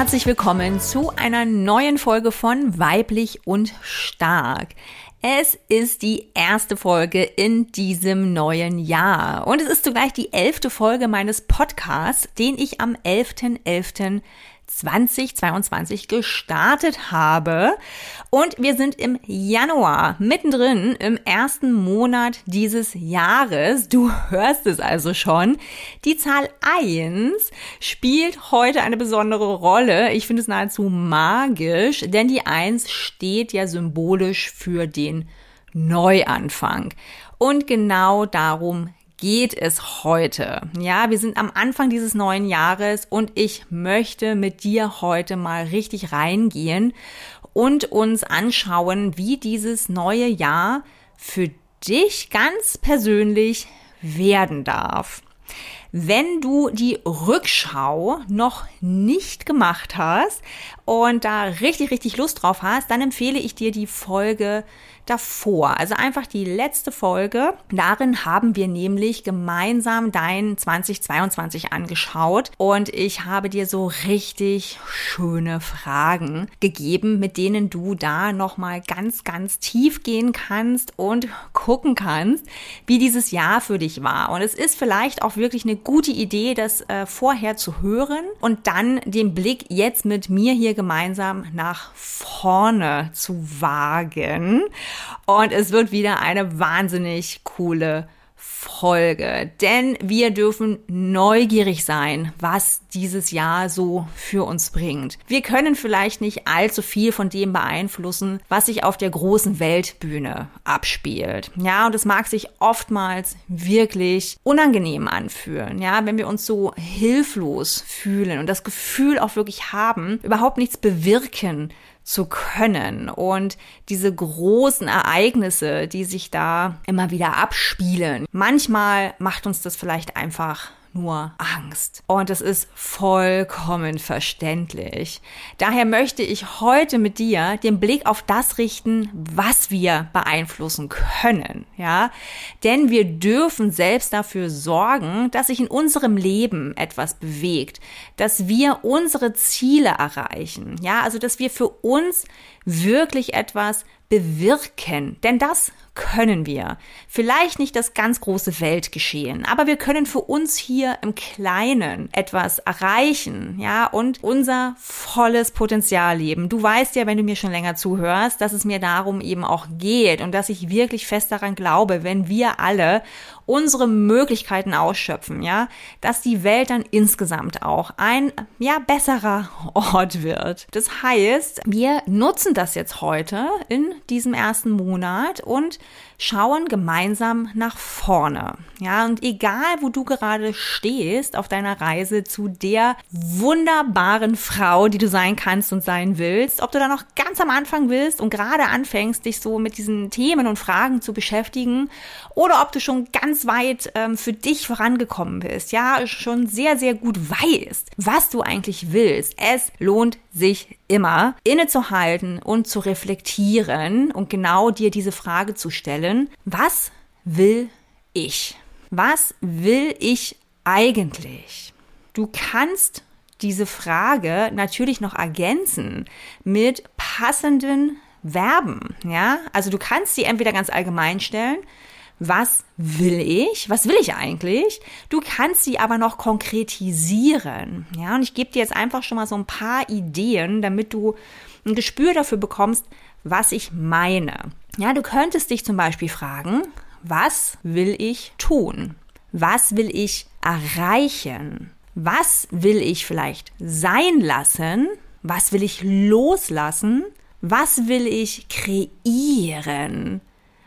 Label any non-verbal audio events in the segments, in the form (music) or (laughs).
Herzlich willkommen zu einer neuen Folge von Weiblich und Stark. Es ist die erste Folge in diesem neuen Jahr und es ist zugleich die elfte Folge meines Podcasts, den ich am 11.11. .11. 2022 gestartet habe. Und wir sind im Januar, mittendrin im ersten Monat dieses Jahres. Du hörst es also schon. Die Zahl 1 spielt heute eine besondere Rolle. Ich finde es nahezu magisch, denn die 1 steht ja symbolisch für den Neuanfang. Und genau darum geht es heute? Ja, wir sind am Anfang dieses neuen Jahres und ich möchte mit dir heute mal richtig reingehen und uns anschauen, wie dieses neue Jahr für dich ganz persönlich werden darf. Wenn du die Rückschau noch nicht gemacht hast und da richtig, richtig Lust drauf hast, dann empfehle ich dir die Folge davor. Also einfach die letzte Folge. Darin haben wir nämlich gemeinsam dein 2022 angeschaut und ich habe dir so richtig schöne Fragen gegeben, mit denen du da nochmal ganz, ganz tief gehen kannst und gucken kannst, wie dieses Jahr für dich war. Und es ist vielleicht auch wirklich eine gute Idee, das äh, vorher zu hören und dann den Blick jetzt mit mir hier gemeinsam nach vorne zu wagen. Und es wird wieder eine wahnsinnig coole Folge, denn wir dürfen neugierig sein, was dieses Jahr so für uns bringt. Wir können vielleicht nicht allzu viel von dem beeinflussen, was sich auf der großen Weltbühne abspielt. Ja, und es mag sich oftmals wirklich unangenehm anfühlen. Ja, wenn wir uns so hilflos fühlen und das Gefühl auch wirklich haben, überhaupt nichts bewirken zu können und diese großen Ereignisse, die sich da immer wieder abspielen. Manchmal macht uns das vielleicht einfach nur Angst. Und es ist vollkommen verständlich. Daher möchte ich heute mit dir den Blick auf das richten, was wir beeinflussen können. Ja, denn wir dürfen selbst dafür sorgen, dass sich in unserem Leben etwas bewegt, dass wir unsere Ziele erreichen. Ja, also, dass wir für uns wirklich etwas bewirken. Denn das können wir. Vielleicht nicht das ganz große Weltgeschehen, aber wir können für uns hier im Kleinen etwas erreichen, ja, und unser volles Potenzial leben. Du weißt ja, wenn du mir schon länger zuhörst, dass es mir darum eben auch geht und dass ich wirklich fest daran glaube, wenn wir alle unsere Möglichkeiten ausschöpfen, ja, dass die Welt dann insgesamt auch ein, ja, besserer (laughs) Ort wird. Das heißt, wir nutzen das jetzt heute in diesem ersten Monat und schauen gemeinsam nach vorne. Ja, und egal, wo du gerade stehst auf deiner Reise zu der wunderbaren Frau, die du sein kannst und sein willst, ob du da noch ganz am Anfang willst und gerade anfängst, dich so mit diesen Themen und Fragen zu beschäftigen oder ob du schon ganz weit ähm, für dich vorangekommen bist, ja, schon sehr, sehr gut weißt, was du eigentlich willst. Es lohnt sich immer innezuhalten und zu reflektieren und genau dir diese Frage zu stellen, was will ich? Was will ich eigentlich? Du kannst diese Frage natürlich noch ergänzen mit passenden Verben, ja? Also du kannst sie entweder ganz allgemein stellen, was will ich? Was will ich eigentlich? Du kannst sie aber noch konkretisieren. Ja, und ich gebe dir jetzt einfach schon mal so ein paar Ideen, damit du ein Gespür dafür bekommst, was ich meine. Ja, du könntest dich zum Beispiel fragen, was will ich tun? Was will ich erreichen? Was will ich vielleicht sein lassen? Was will ich loslassen? Was will ich kreieren?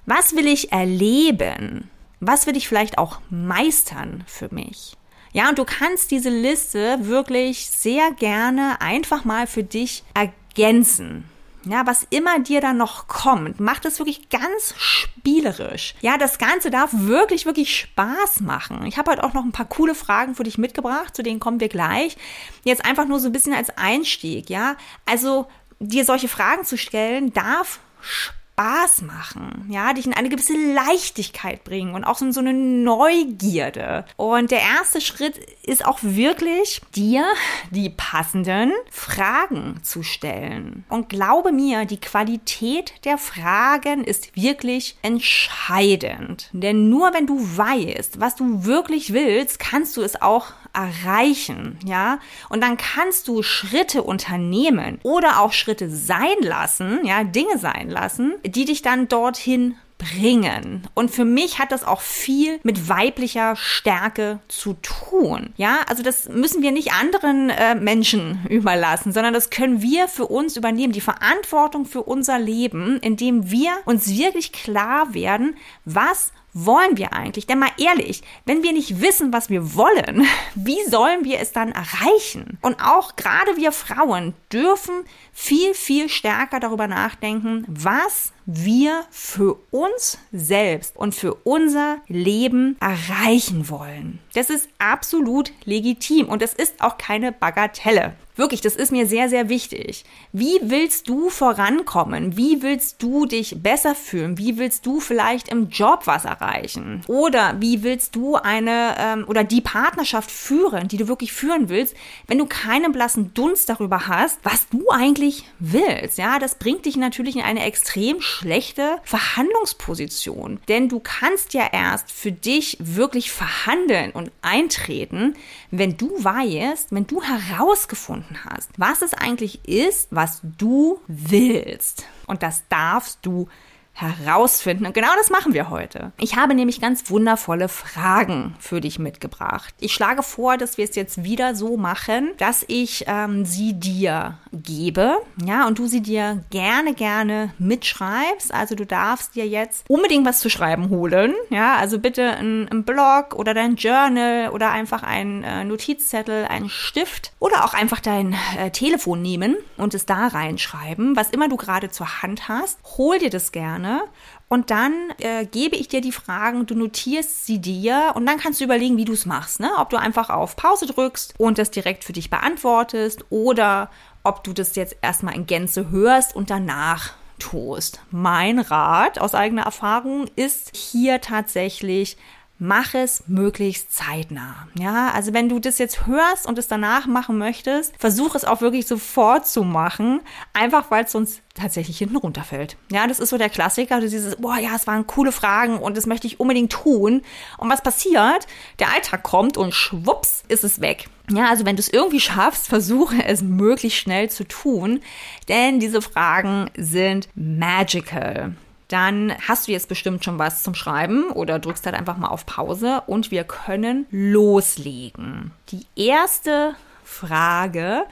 Was will ich erleben? Was will ich vielleicht auch meistern für mich? Ja, und du kannst diese Liste wirklich sehr gerne einfach mal für dich ergänzen. Ja, was immer dir dann noch kommt, macht es wirklich ganz spielerisch. Ja, das Ganze darf wirklich, wirklich Spaß machen. Ich habe heute auch noch ein paar coole Fragen für dich mitgebracht, zu denen kommen wir gleich. Jetzt einfach nur so ein bisschen als Einstieg, ja. Also, dir solche Fragen zu stellen, darf Spaß Spaß machen, ja, dich in eine gewisse Leichtigkeit bringen und auch so, eine Neugierde. Und der erste Schritt ist auch wirklich, dir die passenden Fragen zu stellen. Und glaube mir, die Qualität der Fragen ist wirklich entscheidend. Denn nur wenn du weißt, was du wirklich willst, kannst du es auch erreichen, ja? Und dann kannst du Schritte unternehmen oder auch Schritte sein lassen, ja, Dinge sein lassen, die dich dann dorthin bringen. Und für mich hat das auch viel mit weiblicher Stärke zu tun. Ja, also das müssen wir nicht anderen äh, Menschen (laughs) überlassen, sondern das können wir für uns übernehmen. Die Verantwortung für unser Leben, indem wir uns wirklich klar werden, was wollen wir eigentlich? Denn mal ehrlich, wenn wir nicht wissen, was wir wollen, (laughs) wie sollen wir es dann erreichen? Und auch gerade wir Frauen dürfen viel, viel stärker darüber nachdenken, was wir für uns selbst und für unser Leben erreichen wollen. Das ist absolut legitim und es ist auch keine Bagatelle. Wirklich, das ist mir sehr, sehr wichtig. Wie willst du vorankommen? Wie willst du dich besser fühlen? Wie willst du vielleicht im Job was erreichen? Oder wie willst du eine ähm, oder die Partnerschaft führen, die du wirklich führen willst, wenn du keinen blassen Dunst darüber hast, was du eigentlich willst? Ja, das bringt dich natürlich in eine extrem schlechte Verhandlungsposition. Denn du kannst ja erst für dich wirklich verhandeln und eintreten, wenn du weißt, wenn du herausgefunden hast, was es eigentlich ist, was du willst. Und das darfst du herausfinden. Und genau das machen wir heute. Ich habe nämlich ganz wundervolle Fragen für dich mitgebracht. Ich schlage vor, dass wir es jetzt wieder so machen, dass ich ähm, sie dir gebe, ja, und du sie dir gerne, gerne mitschreibst. Also du darfst dir jetzt unbedingt was zu schreiben holen, ja, also bitte ein, ein Blog oder dein Journal oder einfach ein äh, Notizzettel, einen Stift oder auch einfach dein äh, Telefon nehmen und es da reinschreiben, was immer du gerade zur Hand hast. Hol dir das gerne gerne. Und dann äh, gebe ich dir die Fragen, du notierst sie dir und dann kannst du überlegen, wie du es machst. Ne? Ob du einfach auf Pause drückst und das direkt für dich beantwortest oder ob du das jetzt erstmal in Gänze hörst und danach tust. Mein Rat aus eigener Erfahrung ist hier tatsächlich mach es möglichst zeitnah. Ja, also wenn du das jetzt hörst und es danach machen möchtest, versuch es auch wirklich sofort zu machen, einfach weil es sonst tatsächlich hinten runterfällt. Ja, das ist so der Klassiker, dieses, boah, ja, es waren coole Fragen und das möchte ich unbedingt tun. Und was passiert? Der Alltag kommt und schwupps ist es weg. Ja, also wenn du es irgendwie schaffst, versuche es möglichst schnell zu tun, denn diese Fragen sind magical dann hast du jetzt bestimmt schon was zum Schreiben oder drückst halt einfach mal auf Pause und wir können loslegen. Die erste Frage,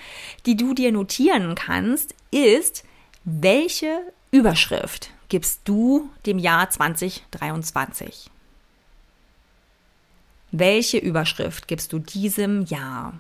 die du dir notieren kannst, ist, welche Überschrift gibst du dem Jahr 2023? Welche Überschrift gibst du diesem Jahr?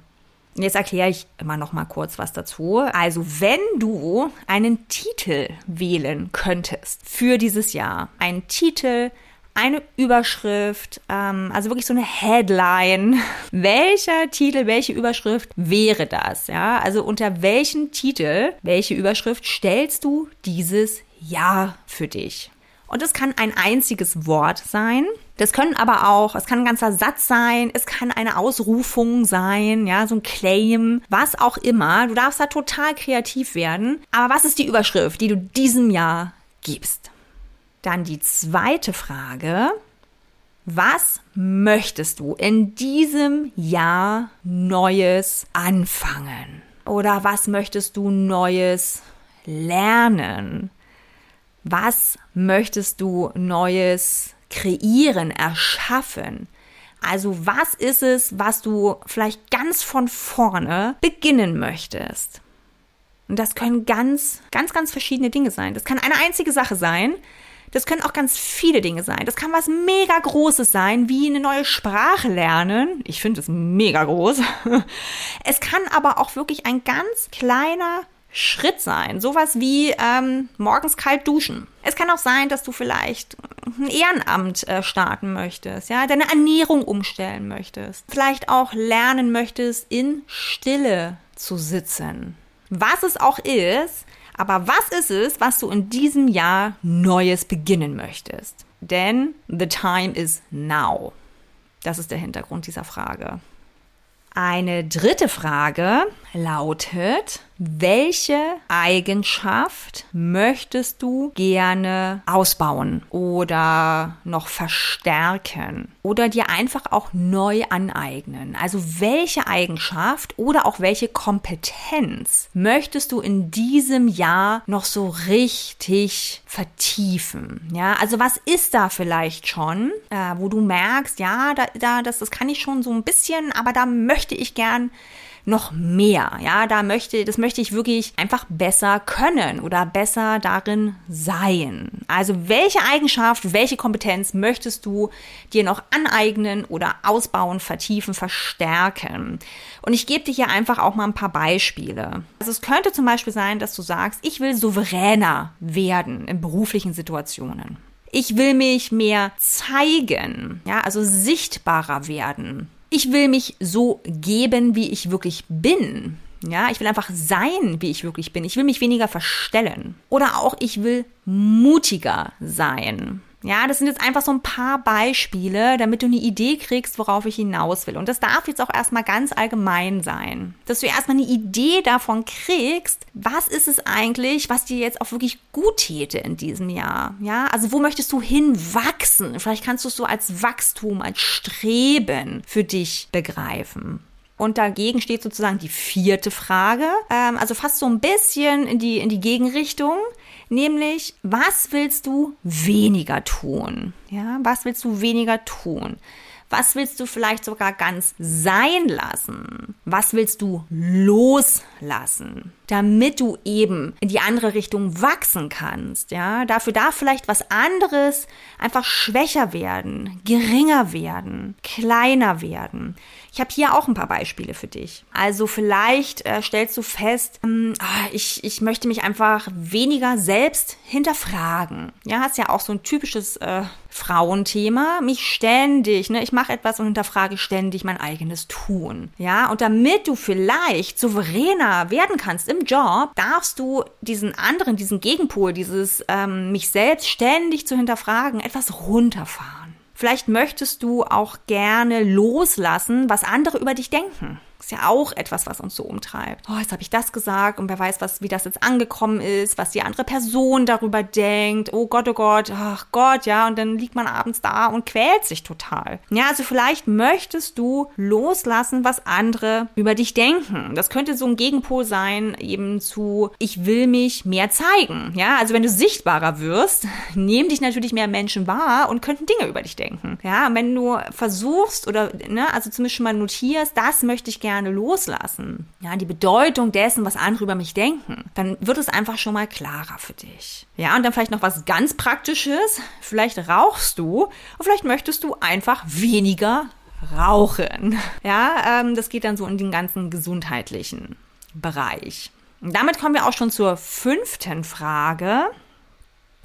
Jetzt erkläre ich immer noch mal kurz was dazu. Also, wenn du einen Titel wählen könntest für dieses Jahr, einen Titel, eine Überschrift, ähm, also wirklich so eine Headline. (laughs) Welcher Titel, welche Überschrift wäre das? Ja, also unter welchen Titel, welche Überschrift stellst du dieses Jahr für dich? Und es kann ein einziges Wort sein. Das können aber auch, es kann ein ganzer Satz sein, es kann eine Ausrufung sein, ja, so ein Claim, was auch immer. Du darfst da total kreativ werden. Aber was ist die Überschrift, die du diesem Jahr gibst? Dann die zweite Frage. Was möchtest du in diesem Jahr Neues anfangen? Oder was möchtest du Neues lernen? Was möchtest du Neues kreieren, erschaffen? Also was ist es, was du vielleicht ganz von vorne beginnen möchtest? Und das können ganz, ganz, ganz verschiedene Dinge sein. Das kann eine einzige Sache sein. Das können auch ganz viele Dinge sein. Das kann was mega Großes sein, wie eine neue Sprache lernen. Ich finde es mega groß. (laughs) Es kann aber auch wirklich ein ganz kleiner Schritt sein. Sowas wie ähm, morgens kalt duschen. Es kann auch sein, dass du vielleicht ein Ehrenamt äh, starten möchtest, ja, deine Ernährung umstellen möchtest. Vielleicht auch lernen möchtest, in Stille zu sitzen. Was es auch ist, aber was ist es, was du in diesem Jahr Neues beginnen möchtest? Denn the time is now. Das ist der Hintergrund dieser Frage. Eine dritte Frage lautet, welche Eigenschaft möchtest du gerne ausbauen oder noch verstärken oder dir einfach auch neu aneignen? Also welche Eigenschaft oder auch welche Kompetenz möchtest du in diesem Jahr noch so richtig vertiefen? Ja, also was ist da vielleicht schon, äh, wo du merkst, ja, da, da, das, das kann ich schon so ein bisschen, aber da möchte ich gern noch mehr. Ja, da möchte, das möchte ich wirklich einfach besser können oder besser darin sein. Also welche Eigenschaft, welche Kompetenz möchtest du dir noch aneignen oder ausbauen, vertiefen, verstärken? Und ich gebe dir hier einfach auch mal ein paar Beispiele. Also es könnte zum Beispiel sein, dass du sagst, ich will souveräner werden in beruflichen Situationen. Ich will mich mehr zeigen, ja, also sichtbarer werden ich will mich so geben, wie ich wirklich bin. Ja, ich will einfach sein, wie ich wirklich bin. Ich will mich weniger verstellen. Oder auch ich will mutiger sein. Ja, das sind jetzt einfach so ein paar Beispiele, damit du eine Idee kriegst, worauf ich hinaus will. Und das darf jetzt auch erstmal ganz allgemein sein. Dass du erstmal eine Idee davon kriegst, was ist es eigentlich, was dir jetzt auch wirklich gut täte in diesem Jahr. Ja, also wo möchtest du hinwachsen? Vielleicht kannst du es so als Wachstum, als Streben für dich begreifen. Und dagegen steht sozusagen die vierte Frage, ähm, also fast so ein bisschen in die, in die Gegenrichtung, nämlich, was willst du weniger tun? Ja, was willst du weniger tun? Was willst du vielleicht sogar ganz sein lassen? Was willst du loslassen? Damit du eben in die andere Richtung wachsen kannst, ja? Dafür darf vielleicht was anderes einfach schwächer werden, geringer werden, kleiner werden. Ich habe hier auch ein paar Beispiele für dich. Also vielleicht äh, stellst du fest, ähm, ah, ich, ich möchte mich einfach weniger selbst hinterfragen. Ja, ist ja auch so ein typisches äh, Frauenthema. Mich ständig, ne, ich mache etwas und hinterfrage ständig mein eigenes Tun. Ja, und damit du vielleicht souveräner werden kannst im Job, darfst du diesen anderen, diesen Gegenpol, dieses ähm, mich selbst ständig zu hinterfragen, etwas runterfahren. Vielleicht möchtest du auch gerne loslassen, was andere über dich denken. Ist ja auch etwas, was uns so umtreibt. Oh, jetzt habe ich das gesagt und wer weiß, was, wie das jetzt angekommen ist, was die andere Person darüber denkt. Oh Gott, oh Gott, ach Gott, ja. Und dann liegt man abends da und quält sich total. Ja, also vielleicht möchtest du loslassen, was andere über dich denken. Das könnte so ein Gegenpol sein, eben zu, ich will mich mehr zeigen. Ja, also wenn du sichtbarer wirst, (laughs) nehmen dich natürlich mehr Menschen wahr und könnten Dinge über dich denken. Ja, wenn du versuchst oder, ne, also zumindest schon mal notierst, das möchte ich gerne gerne loslassen, ja, die Bedeutung dessen, was andere über mich denken, dann wird es einfach schon mal klarer für dich. Ja, und dann vielleicht noch was ganz Praktisches. Vielleicht rauchst du und vielleicht möchtest du einfach weniger rauchen. Ja, ähm, das geht dann so in den ganzen gesundheitlichen Bereich. Und damit kommen wir auch schon zur fünften Frage.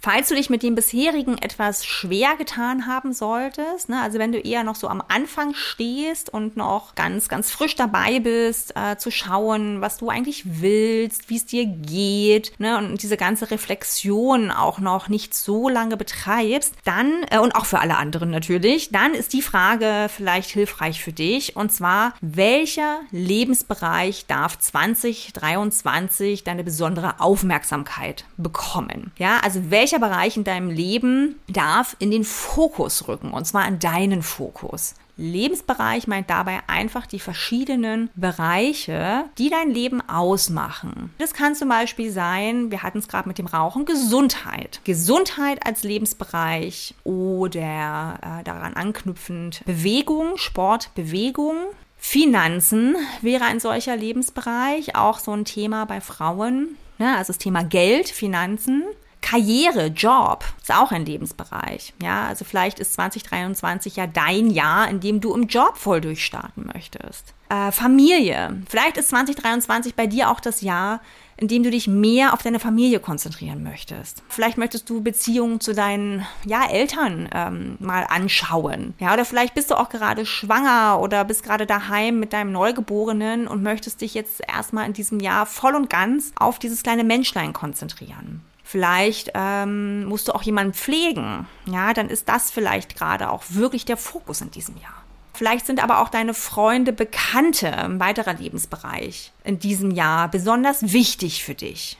Falls du dich mit dem bisherigen etwas schwer getan haben solltest, ne, also wenn du eher noch so am Anfang stehst und noch ganz, ganz frisch dabei bist, äh, zu schauen, was du eigentlich willst, wie es dir geht, ne, und diese ganze Reflexion auch noch nicht so lange betreibst, dann, äh, und auch für alle anderen natürlich, dann ist die Frage vielleicht hilfreich für dich, und zwar, welcher Lebensbereich darf 2023 deine besondere Aufmerksamkeit bekommen? Ja, also welcher welcher Bereich in deinem Leben darf in den Fokus rücken, und zwar in deinen Fokus. Lebensbereich meint dabei einfach die verschiedenen Bereiche, die dein Leben ausmachen. Das kann zum Beispiel sein, wir hatten es gerade mit dem Rauchen, Gesundheit. Gesundheit als Lebensbereich oder äh, daran anknüpfend Bewegung, Sport, Bewegung. Finanzen wäre ein solcher Lebensbereich, auch so ein Thema bei Frauen. Ne? Also das Thema Geld, Finanzen. Karriere, Job ist auch ein Lebensbereich. Ja, also vielleicht ist 2023 ja dein Jahr, in dem du im Job voll durchstarten möchtest. Äh, Familie. Vielleicht ist 2023 bei dir auch das Jahr, in dem du dich mehr auf deine Familie konzentrieren möchtest. Vielleicht möchtest du Beziehungen zu deinen ja, Eltern ähm, mal anschauen. Ja, oder vielleicht bist du auch gerade schwanger oder bist gerade daheim mit deinem Neugeborenen und möchtest dich jetzt erstmal in diesem Jahr voll und ganz auf dieses kleine Menschlein konzentrieren. Vielleicht ähm, musst du auch jemanden pflegen. Ja, dann ist das vielleicht gerade auch wirklich der Fokus in diesem Jahr. Vielleicht sind aber auch deine Freunde, Bekannte im weiterer Lebensbereich in diesem Jahr besonders wichtig für dich.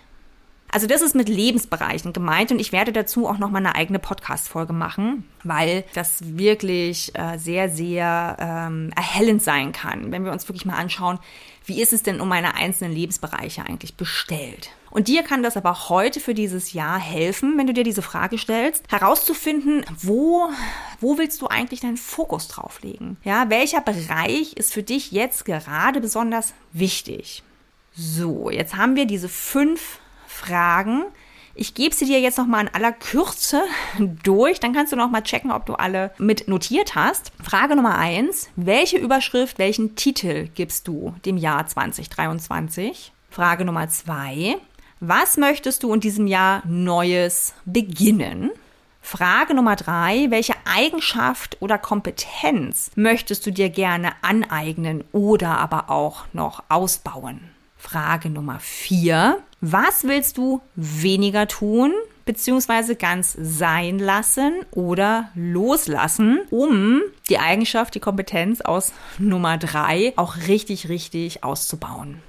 Also das ist mit Lebensbereichen gemeint und ich werde dazu auch noch mal eine eigene Podcast-Folge machen, weil das wirklich äh, sehr, sehr ähm, erhellend sein kann, wenn wir uns wirklich mal anschauen, wie ist es denn um meine einzelnen Lebensbereiche eigentlich bestellt. Und dir kann das aber heute für dieses Jahr helfen, wenn du dir diese Frage stellst, herauszufinden, wo, wo willst du eigentlich deinen Fokus drauf legen? Ja, welcher Bereich ist für dich jetzt gerade besonders wichtig? So, jetzt haben wir diese fünf Fragen. Ich gebe sie dir jetzt noch mal in aller Kürze durch, dann kannst du noch mal checken, ob du alle mit notiert hast. Frage Nummer eins: Welche Überschrift, welchen Titel gibst du dem Jahr 2023? Frage Nummer zwei: was möchtest du in diesem Jahr Neues beginnen? Frage Nummer drei, welche Eigenschaft oder Kompetenz möchtest du dir gerne aneignen oder aber auch noch ausbauen? Frage Nummer vier, was willst du weniger tun beziehungsweise ganz sein lassen oder loslassen, um die Eigenschaft, die Kompetenz aus Nummer drei auch richtig, richtig auszubauen?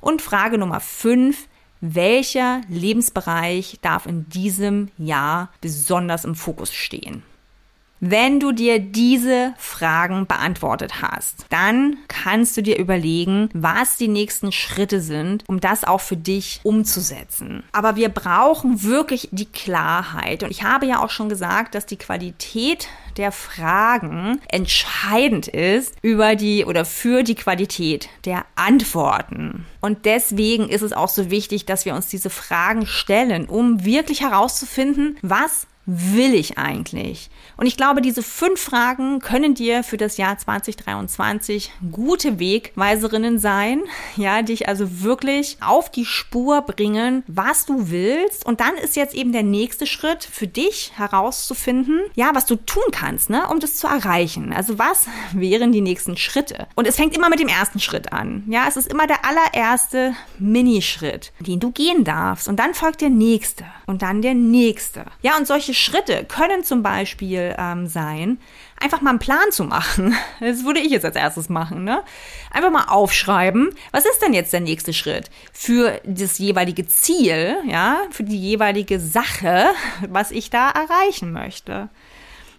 Und Frage Nummer fünf, welcher Lebensbereich darf in diesem Jahr besonders im Fokus stehen? Wenn du dir diese Fragen beantwortet hast, dann kannst du dir überlegen, was die nächsten Schritte sind, um das auch für dich umzusetzen. Aber wir brauchen wirklich die Klarheit. Und ich habe ja auch schon gesagt, dass die Qualität der Fragen entscheidend ist über die oder für die Qualität der Antworten. Und deswegen ist es auch so wichtig, dass wir uns diese Fragen stellen, um wirklich herauszufinden, was will ich eigentlich? Und ich glaube, diese fünf Fragen können dir für das Jahr 2023 gute Wegweiserinnen sein, ja, dich also wirklich auf die Spur bringen, was du willst. Und dann ist jetzt eben der nächste Schritt für dich herauszufinden, ja, was du tun kannst, ne, um das zu erreichen. Also was wären die nächsten Schritte? Und es fängt immer mit dem ersten Schritt an. Ja, es ist immer der allererste Minischritt, den du gehen darfst. Und dann folgt der nächste und dann der nächste. Ja, und solche Schritte können zum Beispiel ähm, sein, einfach mal einen Plan zu machen. (laughs) Das würde ich jetzt als erstes machen, ne? Einfach mal aufschreiben, was ist denn jetzt der nächste Schritt für das jeweilige Ziel, ja, für die jeweilige Sache, was ich da erreichen möchte.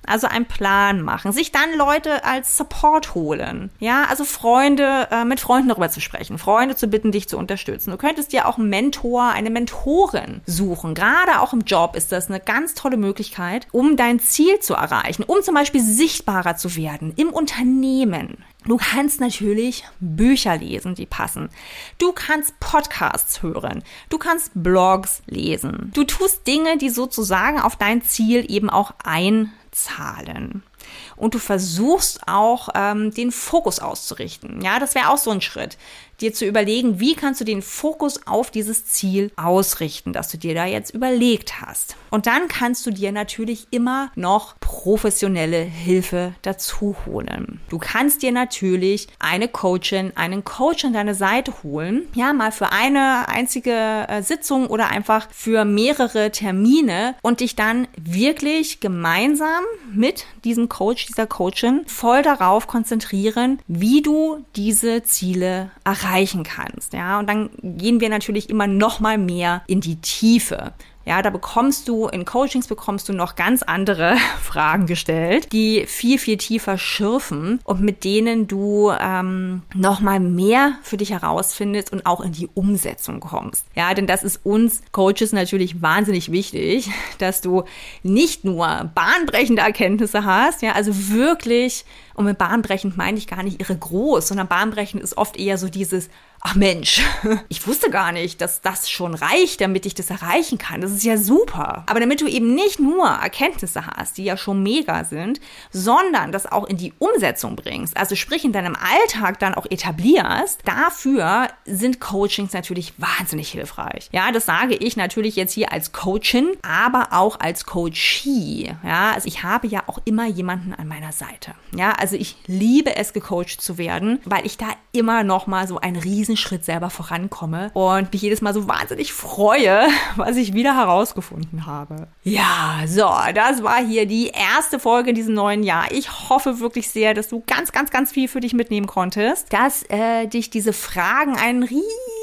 Also einen Plan machen, sich dann Leute als Support holen. Ja, also Freunde, äh, mit Freunden darüber zu sprechen, Freunde zu bitten, dich zu unterstützen. Du könntest dir auch einen Mentor, eine Mentorin suchen. Gerade auch im Job ist das eine ganz tolle Möglichkeit, um dein Ziel zu erreichen, um zum Beispiel sichtbarer zu werden im Unternehmen. Du kannst natürlich Bücher lesen, die passen. Du kannst Podcasts hören. Du kannst Blogs lesen. Du tust Dinge, die sozusagen auf dein Ziel eben auch ein zahlen. Und du versuchst auch ähm, den Fokus auszurichten. Ja, das wäre auch so ein Schritt dir zu überlegen, wie kannst du den Fokus auf dieses Ziel ausrichten, das du dir da jetzt überlegt hast. Und dann kannst du dir natürlich immer noch professionelle Hilfe dazu holen. Du kannst dir natürlich eine Coachin, einen Coach an deine Seite holen, ja, mal für eine einzige äh, Sitzung oder einfach für mehrere Termine und dich dann wirklich gemeinsam mit diesem Coach, dieser Coachin voll darauf konzentrieren, wie du diese Ziele erreichen kannst. Ja, und dann gehen wir natürlich immer noch mal mehr in die Tiefe. Ja, da bekommst du, in Coachings bekommst du noch ganz andere (laughs) Fragen gestellt, die viel, viel tiefer schürfen und mit denen du ähm, nochmal mehr für dich herausfindest und auch in die Umsetzung kommst. Ja, denn das ist uns Coaches natürlich wahnsinnig wichtig, (laughs) dass du nicht nur bahnbrechende Erkenntnisse hast, ja, also wirklich, und mit bahnbrechend meine ich gar nicht irre groß, sondern bahnbrechend ist oft eher so dieses, ach Mensch, (laughs) ich wusste gar nicht, dass das schon reicht, damit ich das erreichen kann. Das ist ja super. Aber damit du eben nicht nur Erkenntnisse hast, die ja schon mega sind, sondern das auch in die Umsetzung bringst, also sprich in deinem Alltag dann auch etablierst, dafür sind Coachings natürlich wahnsinnig hilfreich. Ja, das sage ich natürlich jetzt hier als Coachin, aber auch als Coachee. Ja, also ich habe ja auch immer jemanden an meiner Seite. Ja, also ich liebe es, gecoacht zu werden, weil ich da immer noch mal so einen Riesenschritt selber vorankomme und mich jedes Mal so wahnsinnig freue, (laughs) was ich wieder herausgefunden habe. Ja, so, das war hier die erste Folge in diesem neuen Jahr. Ich hoffe wirklich sehr, dass du ganz, ganz, ganz viel für dich mitnehmen konntest, dass äh, dich diese Fragen einen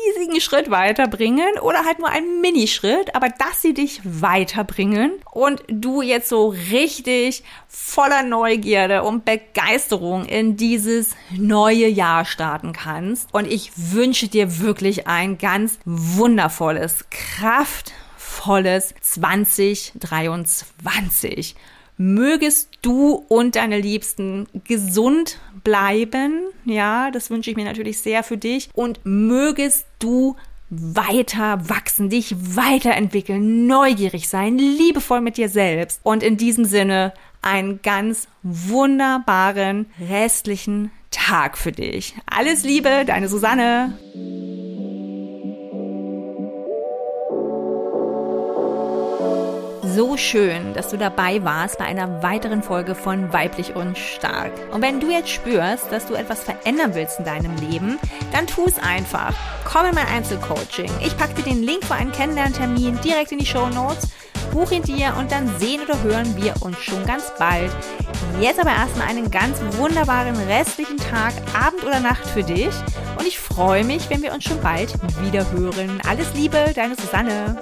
riesigen Schritt weiterbringen oder halt nur einen Minischritt, aber dass sie dich weiterbringen und du jetzt so richtig voller Neugierde und Begeisterung in dieses neue Jahr starten kannst. Und ich wünsche dir wirklich ein ganz wundervolles, kraftvolles 2023. Mögest du und deine Liebsten gesund bleiben. Ja, das wünsche ich mir natürlich sehr für dich. Und mögest du weiter wachsen, dich weiterentwickeln, neugierig sein, liebevoll mit dir selbst. Und in diesem Sinne einen ganz wunderbaren restlichen Tag für dich. Alles Liebe, deine Susanne. So schön, dass du dabei warst bei einer weiteren Folge von Weiblich und Stark. Und wenn du jetzt spürst, dass du etwas verändern willst in deinem Leben, dann tu es einfach. Komm in mein Einzelcoaching. Ich packe dir den Link für einen Kennenlerntermin direkt in die Show Notes. Buch ihn dir und dann sehen oder hören wir uns schon ganz bald. Jetzt aber erstmal einen ganz wunderbaren restlichen Tag, Abend oder Nacht für dich. Und ich freue mich, wenn wir uns schon bald wieder hören. Alles Liebe, deine Susanne.